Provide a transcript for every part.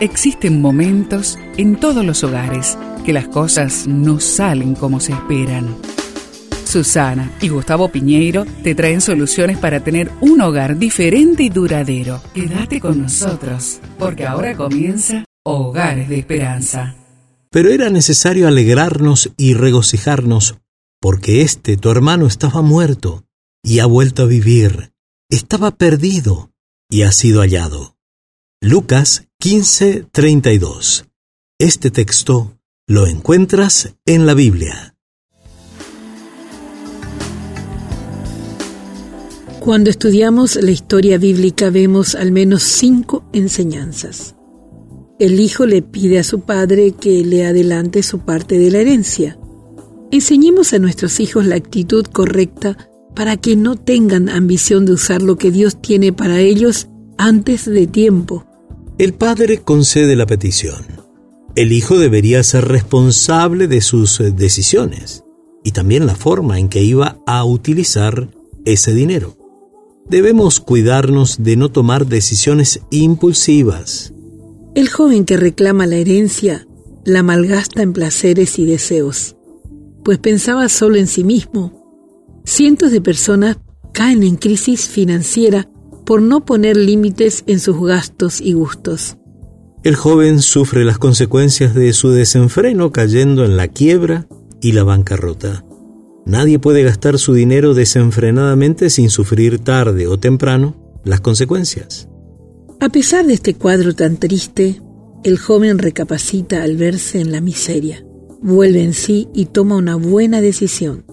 Existen momentos en todos los hogares que las cosas no salen como se esperan. Susana y Gustavo Piñeiro te traen soluciones para tener un hogar diferente y duradero. Quédate con nosotros, porque ahora comienza Hogares de Esperanza. Pero era necesario alegrarnos y regocijarnos, porque este, tu hermano, estaba muerto y ha vuelto a vivir. Estaba perdido y ha sido hallado. Lucas 15:32. Este texto lo encuentras en la Biblia. Cuando estudiamos la historia bíblica vemos al menos cinco enseñanzas. El hijo le pide a su padre que le adelante su parte de la herencia. Enseñemos a nuestros hijos la actitud correcta para que no tengan ambición de usar lo que Dios tiene para ellos antes de tiempo. El padre concede la petición. El hijo debería ser responsable de sus decisiones y también la forma en que iba a utilizar ese dinero. Debemos cuidarnos de no tomar decisiones impulsivas. El joven que reclama la herencia la malgasta en placeres y deseos, pues pensaba solo en sí mismo. Cientos de personas caen en crisis financiera por no poner límites en sus gastos y gustos. El joven sufre las consecuencias de su desenfreno cayendo en la quiebra y la bancarrota. Nadie puede gastar su dinero desenfrenadamente sin sufrir tarde o temprano las consecuencias. A pesar de este cuadro tan triste, el joven recapacita al verse en la miseria, vuelve en sí y toma una buena decisión.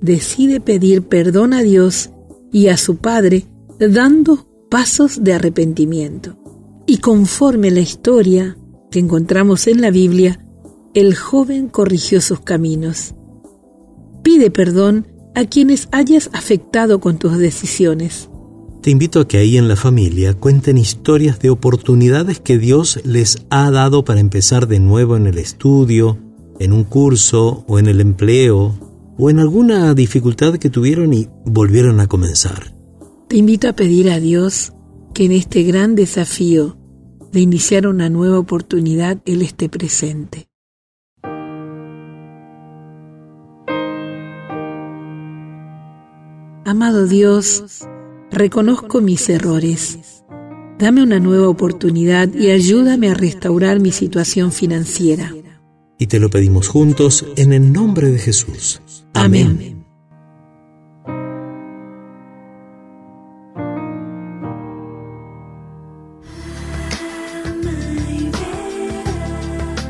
Decide pedir perdón a Dios y a su padre dando pasos de arrepentimiento. Y conforme la historia que encontramos en la Biblia, el joven corrigió sus caminos. Pide perdón a quienes hayas afectado con tus decisiones. Te invito a que ahí en la familia cuenten historias de oportunidades que Dios les ha dado para empezar de nuevo en el estudio, en un curso o en el empleo o en alguna dificultad que tuvieron y volvieron a comenzar. Te invito a pedir a Dios que en este gran desafío de iniciar una nueva oportunidad Él esté presente. Amado Dios, reconozco mis errores. Dame una nueva oportunidad y ayúdame a restaurar mi situación financiera. Y te lo pedimos juntos en el nombre de Jesús. Amén.